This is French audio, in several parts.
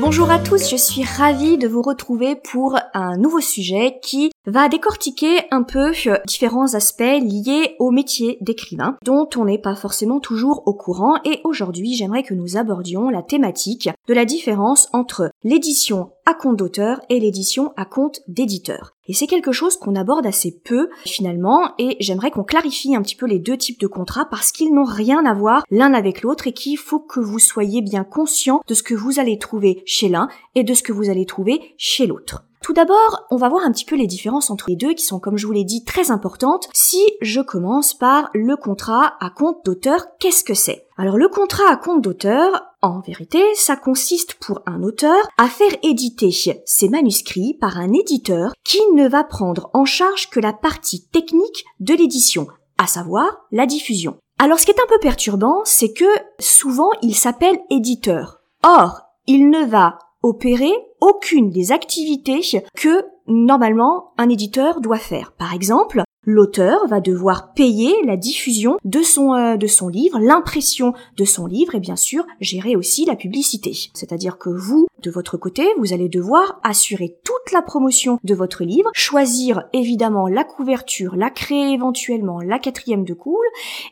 Bonjour à tous, je suis ravie de vous retrouver pour un nouveau sujet qui va décortiquer un peu euh, différents aspects liés au métier d'écrivain dont on n'est pas forcément toujours au courant. Et aujourd'hui j'aimerais que nous abordions la thématique de la différence entre l'édition à compte d'auteur et l'édition à compte d'éditeur. Et c'est quelque chose qu'on aborde assez peu finalement et j'aimerais qu'on clarifie un petit peu les deux types de contrats parce qu'ils n'ont rien à voir l'un avec l'autre et qu'il faut que vous soyez bien conscient de ce que vous allez trouver chez l'un et de ce que vous allez trouver chez l'autre. Tout d'abord, on va voir un petit peu les différences entre les deux qui sont, comme je vous l'ai dit, très importantes. Si je commence par le contrat à compte d'auteur, qu'est-ce que c'est? Alors le contrat à compte d'auteur, en vérité, ça consiste pour un auteur à faire éditer ses manuscrits par un éditeur qui ne va prendre en charge que la partie technique de l'édition, à savoir la diffusion. Alors ce qui est un peu perturbant, c'est que souvent il s'appelle éditeur. Or, il ne va opérer aucune des activités que normalement un éditeur doit faire. Par exemple, l'auteur va devoir payer la diffusion de son euh, de son livre, l'impression de son livre et bien sûr gérer aussi la publicité. C'est-à-dire que vous de votre côté, vous allez devoir assurer toute la promotion de votre livre, choisir évidemment la couverture, la créer éventuellement la quatrième de coule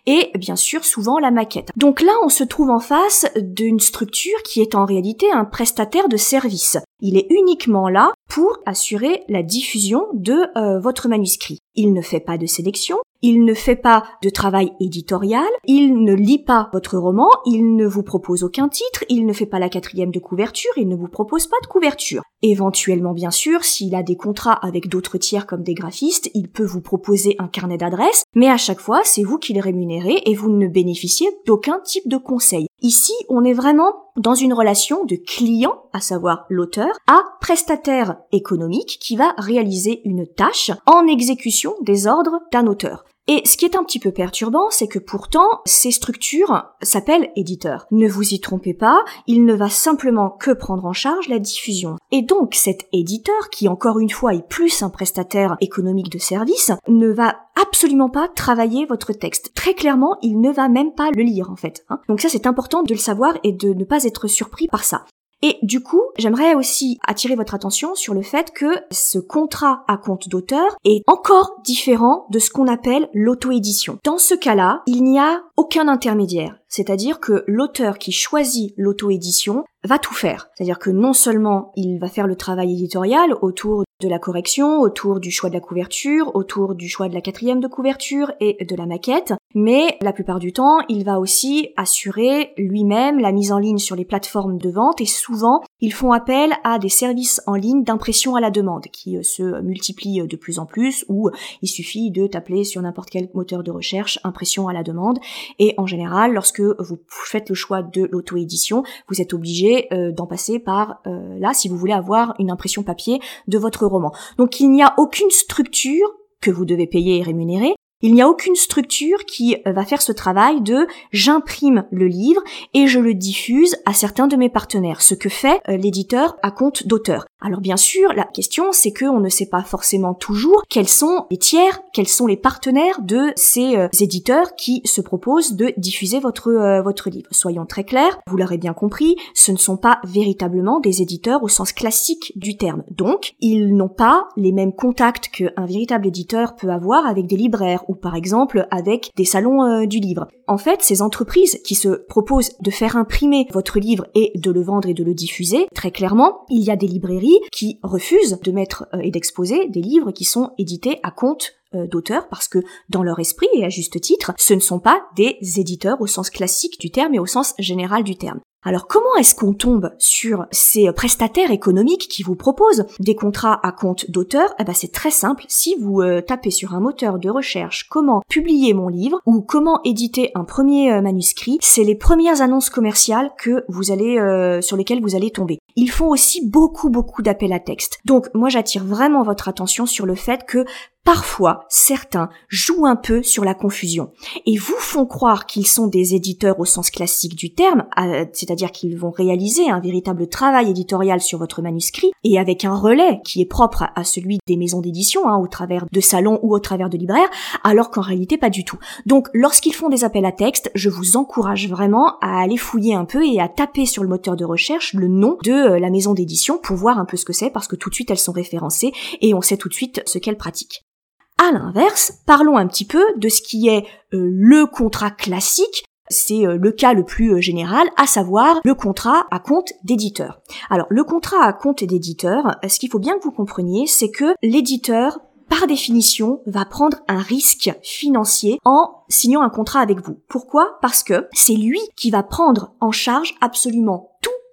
et bien sûr souvent la maquette. Donc là, on se trouve en face d'une structure qui est en réalité un prestataire de service. Il est uniquement là pour assurer la diffusion de euh, votre manuscrit. Il ne fait pas de sélection, il ne fait pas de travail éditorial, il ne lit pas votre roman, il ne vous propose aucun titre, il ne fait pas la quatrième de couverture, il ne vous propose pas de couverture. Éventuellement, bien sûr, s'il a des contrats avec d'autres tiers comme des graphistes, il peut vous proposer un carnet d'adresses, mais à chaque fois, c'est vous qui le rémunérez et vous ne bénéficiez d'aucun type de conseil. Ici, on est vraiment dans une relation de client, à savoir l'auteur, à prestataire économique qui va réaliser une tâche en exécution des ordres d'un auteur. Et ce qui est un petit peu perturbant, c'est que pourtant, ces structures s'appellent éditeurs. Ne vous y trompez pas, il ne va simplement que prendre en charge la diffusion. Et donc, cet éditeur, qui encore une fois est plus un prestataire économique de service, ne va absolument pas travailler votre texte. Très clairement, il ne va même pas le lire en fait. Hein. Donc ça c'est important de le savoir et de ne pas être surpris par ça. Et du coup, j'aimerais aussi attirer votre attention sur le fait que ce contrat à compte d'auteur est encore différent de ce qu'on appelle l'auto-édition. Dans ce cas-là, il n'y a aucun intermédiaire. C'est-à-dire que l'auteur qui choisit l'auto-édition va tout faire. C'est-à-dire que non seulement il va faire le travail éditorial autour de la correction, autour du choix de la couverture, autour du choix de la quatrième de couverture et de la maquette, mais la plupart du temps, il va aussi assurer lui-même la mise en ligne sur les plateformes de vente et souvent, ils font appel à des services en ligne d'impression à la demande qui euh, se multiplient de plus en plus où il suffit de taper sur n'importe quel moteur de recherche impression à la demande. Et en général, lorsque vous faites le choix de l'auto-édition, vous êtes obligé euh, d'en passer par euh, là si vous voulez avoir une impression papier de votre roman. Donc il n'y a aucune structure que vous devez payer et rémunérer, il n'y a aucune structure qui euh, va faire ce travail de j'imprime le livre et je le diffuse à certains de mes partenaires, ce que fait euh, l'éditeur à compte d'auteur. Alors bien sûr, la question c'est qu'on ne sait pas forcément toujours quels sont les tiers, quels sont les partenaires de ces euh, éditeurs qui se proposent de diffuser votre votre livre. Soyons très clairs, vous l'aurez bien compris, ce ne sont pas véritablement des éditeurs au sens classique du terme. Donc, ils n'ont pas les mêmes contacts qu'un véritable éditeur peut avoir avec des libraires ou par exemple avec des salons euh, du livre. En fait, ces entreprises qui se proposent de faire imprimer votre livre et de le vendre et de le diffuser, très clairement, il y a des librairies qui refusent de mettre euh, et d'exposer des livres qui sont édités à compte d'auteurs parce que dans leur esprit et à juste titre, ce ne sont pas des éditeurs au sens classique du terme et au sens général du terme. Alors comment est-ce qu'on tombe sur ces prestataires économiques qui vous proposent des contrats à compte d'auteur? Eh ben c'est très simple. Si vous euh, tapez sur un moteur de recherche comment publier mon livre ou comment éditer un premier euh, manuscrit, c'est les premières annonces commerciales que vous allez euh, sur lesquelles vous allez tomber. Ils font aussi beaucoup beaucoup d'appels à texte. Donc moi j'attire vraiment votre attention sur le fait que Parfois, certains jouent un peu sur la confusion et vous font croire qu'ils sont des éditeurs au sens classique du terme, c'est-à-dire qu'ils vont réaliser un véritable travail éditorial sur votre manuscrit et avec un relais qui est propre à celui des maisons d'édition, hein, au travers de salons ou au travers de libraires, alors qu'en réalité pas du tout. Donc lorsqu'ils font des appels à texte, je vous encourage vraiment à aller fouiller un peu et à taper sur le moteur de recherche le nom de euh, la maison d'édition pour voir un peu ce que c'est parce que tout de suite elles sont référencées et on sait tout de suite ce qu'elles pratiquent. À l'inverse, parlons un petit peu de ce qui est euh, le contrat classique, c'est euh, le cas le plus euh, général, à savoir le contrat à compte d'éditeur. Alors le contrat à compte d'éditeur, ce qu'il faut bien que vous compreniez, c'est que l'éditeur par définition, va prendre un risque financier en signant un contrat avec vous. Pourquoi? Parce que c'est lui qui va prendre en charge absolument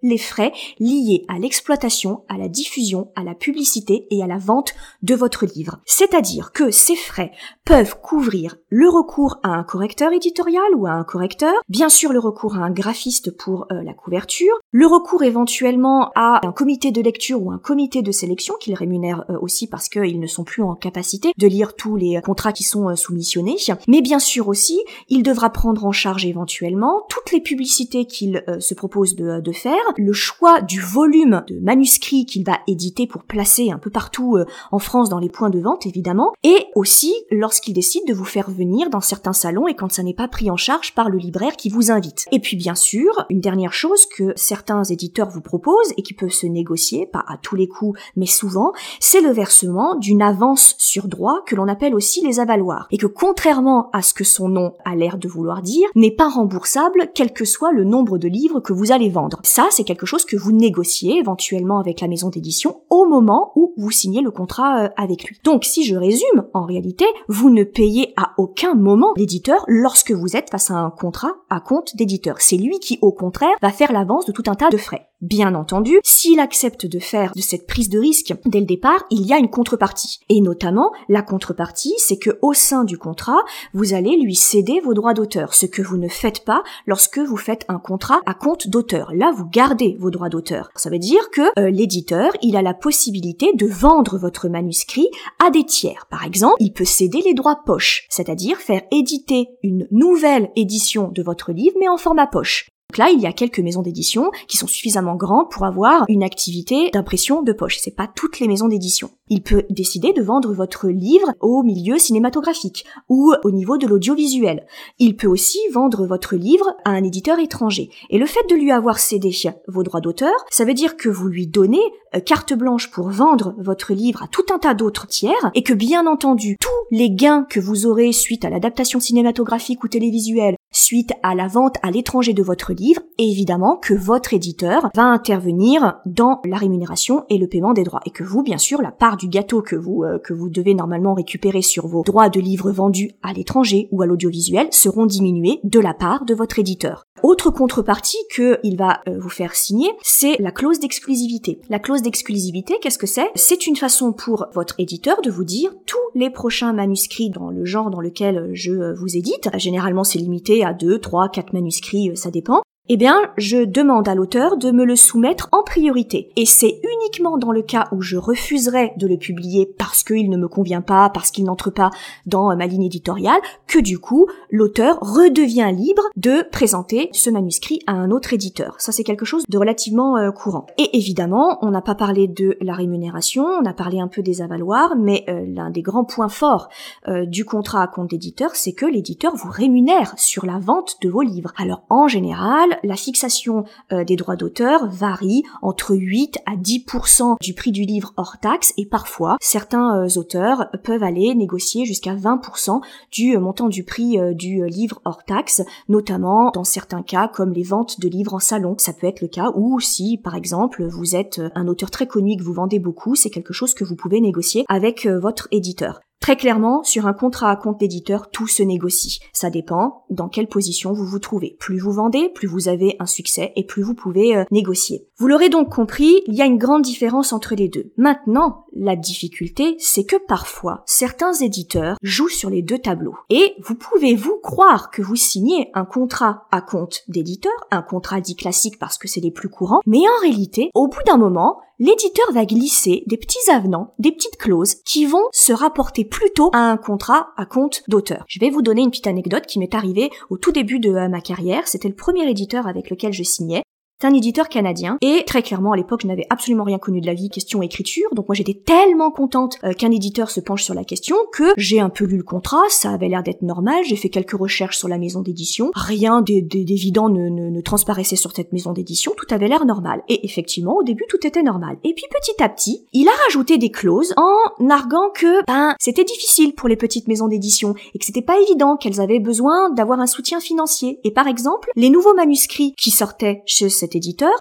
les frais liés à l'exploitation, à la diffusion, à la publicité et à la vente de votre livre. C'est-à-dire que ces frais peuvent couvrir le recours à un correcteur éditorial ou à un correcteur, bien sûr le recours à un graphiste pour euh, la couverture, le recours éventuellement à un comité de lecture ou un comité de sélection qu'ils rémunèrent euh, aussi parce qu'ils ne sont plus en capacité de lire tous les contrats qui sont euh, soumissionnés, mais bien sûr aussi il devra prendre en charge éventuellement toutes les publicités qu'il se propose de, de faire, le choix du volume de manuscrits qu'il va éditer pour placer un peu partout euh, en France dans les points de vente évidemment, et aussi lorsqu'il décide de vous faire venir dans certains salons et quand ça n'est pas pris en charge par le libraire qui vous invite. Et puis bien sûr, une dernière chose que certains éditeurs vous proposent et qui peut se négocier, pas à tous les coups, mais souvent, c'est le versement d'une avance sur droit que l'on appelle aussi les avaloirs, et que contrairement à ce que son nom a l'air de vouloir dire, n'est pas remboursable quel que soit le nombre de livres que vous allez vendre. Quelque chose que vous négociez éventuellement avec la maison d'édition au moment où vous signez le contrat euh, avec lui. Donc si je résume, en réalité, vous ne payez à aucun moment l'éditeur lorsque vous êtes face à un contrat à compte d'éditeur. C'est lui qui, au contraire, va faire l'avance de tout un tas de frais. Bien entendu, s'il accepte de faire de cette prise de risque dès le départ, il y a une contrepartie. Et notamment, la contrepartie, c'est que au sein du contrat, vous allez lui céder vos droits d'auteur, ce que vous ne faites pas lorsque vous faites un contrat à compte d'auteur. Là, vous gardez vos droits d'auteur. Ça veut dire que euh, l'éditeur, il a la possibilité de vendre votre manuscrit à des tiers. Par exemple, il peut céder les droits poche, c'est-à-dire faire éditer une nouvelle édition de votre livre mais en format poche. Donc là, il y a quelques maisons d'édition qui sont suffisamment grandes pour avoir une activité d'impression de poche. C'est pas toutes les maisons d'édition. Il peut décider de vendre votre livre au milieu cinématographique ou au niveau de l'audiovisuel. Il peut aussi vendre votre livre à un éditeur étranger. Et le fait de lui avoir cédé vos droits d'auteur, ça veut dire que vous lui donnez euh, carte blanche pour vendre votre livre à tout un tas d'autres tiers et que bien entendu, tous les gains que vous aurez suite à l'adaptation cinématographique ou télévisuelle, suite à la vente à l'étranger de votre livre, évidemment que votre éditeur va intervenir dans la rémunération et le paiement des droits et que vous, bien sûr, la part du gâteau que vous euh, que vous devez normalement récupérer sur vos droits de livres vendus à l'étranger ou à l'audiovisuel seront diminués de la part de votre éditeur. Autre contrepartie que il va euh, vous faire signer, c'est la clause d'exclusivité. La clause d'exclusivité, qu'est-ce que c'est? C'est une façon pour votre éditeur de vous dire tous les prochains manuscrits dans le genre dans lequel je euh, vous édite. Généralement, c'est limité à 2, 3, 4 manuscrits, ça dépend eh bien, je demande à l'auteur de me le soumettre en priorité. Et c'est uniquement dans le cas où je refuserai de le publier parce qu'il ne me convient pas, parce qu'il n'entre pas dans ma ligne éditoriale, que du coup, l'auteur redevient libre de présenter ce manuscrit à un autre éditeur. Ça, c'est quelque chose de relativement euh, courant. Et évidemment, on n'a pas parlé de la rémunération, on a parlé un peu des avaloirs, mais euh, l'un des grands points forts euh, du contrat à compte d'éditeur, c'est que l'éditeur vous rémunère sur la vente de vos livres. Alors, en général, la fixation euh, des droits d'auteur varie entre 8 à 10% du prix du livre hors taxe et parfois certains euh, auteurs peuvent aller négocier jusqu'à 20% du euh, montant du prix du livre hors taxe, notamment dans certains cas comme les ventes de livres en salon. Ça peut être le cas où si par exemple vous êtes un auteur très connu et que vous vendez beaucoup, c'est quelque chose que vous pouvez négocier avec votre éditeur. Très clairement, sur un contrat à compte d'éditeur, tout se négocie. Ça dépend dans quelle position vous vous trouvez. Plus vous vendez, plus vous avez un succès et plus vous pouvez euh, négocier. Vous l'aurez donc compris, il y a une grande différence entre les deux. Maintenant, la difficulté, c'est que parfois, certains éditeurs jouent sur les deux tableaux. Et vous pouvez vous croire que vous signez un contrat à compte d'éditeur, un contrat dit classique parce que c'est les plus courants, mais en réalité, au bout d'un moment, l'éditeur va glisser des petits avenants, des petites clauses qui vont se rapporter plutôt à un contrat à compte d'auteur. Je vais vous donner une petite anecdote qui m'est arrivée au tout début de euh, ma carrière. C'était le premier éditeur avec lequel je signais. C'est un éditeur canadien et très clairement à l'époque je n'avais absolument rien connu de la vie question écriture. Donc moi j'étais tellement contente euh, qu'un éditeur se penche sur la question que j'ai un peu lu le contrat. Ça avait l'air d'être normal. J'ai fait quelques recherches sur la maison d'édition. Rien d'évident ne, ne, ne, transparaissait sur cette maison d'édition. Tout avait l'air normal. Et effectivement au début tout était normal. Et puis petit à petit il a rajouté des clauses en arguant que ben c'était difficile pour les petites maisons d'édition et que c'était pas évident qu'elles avaient besoin d'avoir un soutien financier. Et par exemple les nouveaux manuscrits qui sortaient chez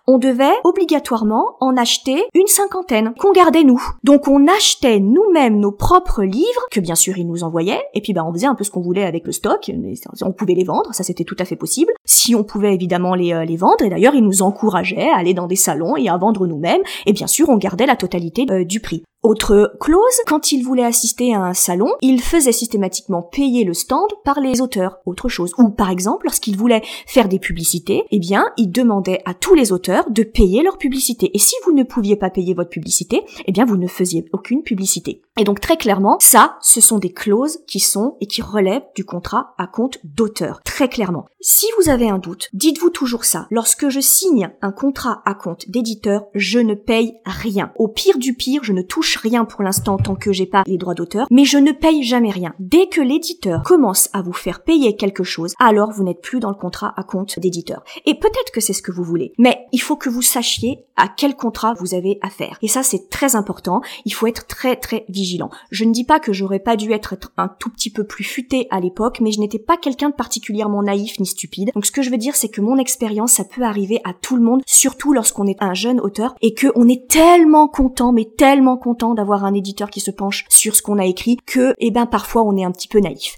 on devait obligatoirement en acheter une cinquantaine qu'on gardait nous. Donc on achetait nous-mêmes nos propres livres que bien sûr ils nous envoyaient et puis ben on faisait un peu ce qu'on voulait avec le stock, on pouvait les vendre, ça c'était tout à fait possible. Si on pouvait évidemment les, euh, les vendre et d'ailleurs ils nous encourageaient à aller dans des salons et à vendre nous-mêmes et bien sûr on gardait la totalité euh, du prix. Autre clause, quand il voulait assister à un salon, il faisait systématiquement payer le stand par les auteurs. Autre chose. Ou par exemple, lorsqu'il voulait faire des publicités, eh bien, il demandait à tous les auteurs de payer leur publicité. Et si vous ne pouviez pas payer votre publicité, eh bien, vous ne faisiez aucune publicité. Et donc, très clairement, ça, ce sont des clauses qui sont et qui relèvent du contrat à compte d'auteur. Très clairement. Si vous avez un doute, dites-vous toujours ça. Lorsque je signe un contrat à compte d'éditeur, je ne paye rien. Au pire du pire, je ne touche rien pour l'instant tant que j'ai pas les droits d'auteur, mais je ne paye jamais rien. Dès que l'éditeur commence à vous faire payer quelque chose, alors vous n'êtes plus dans le contrat à compte d'éditeur. Et peut-être que c'est ce que vous voulez, mais il faut que vous sachiez à quel contrat vous avez affaire. Et ça, c'est très important. Il faut être très très vigilant. Je ne dis pas que j'aurais pas dû être un tout petit peu plus futé à l'époque, mais je n'étais pas quelqu'un de particulièrement naïf ni stupide. Donc ce que je veux dire, c'est que mon expérience, ça peut arriver à tout le monde, surtout lorsqu'on est un jeune auteur et que on est tellement content, mais tellement content d'avoir un éditeur qui se penche sur ce qu'on a écrit que, eh ben, parfois on est un petit peu naïf.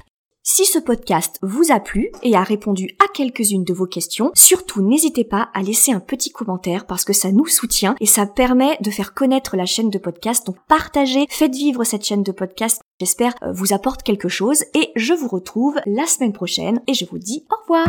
Si ce podcast vous a plu et a répondu à quelques-unes de vos questions, surtout n'hésitez pas à laisser un petit commentaire parce que ça nous soutient et ça permet de faire connaître la chaîne de podcast. Donc partagez, faites vivre cette chaîne de podcast. J'espère euh, vous apporte quelque chose et je vous retrouve la semaine prochaine et je vous dis au revoir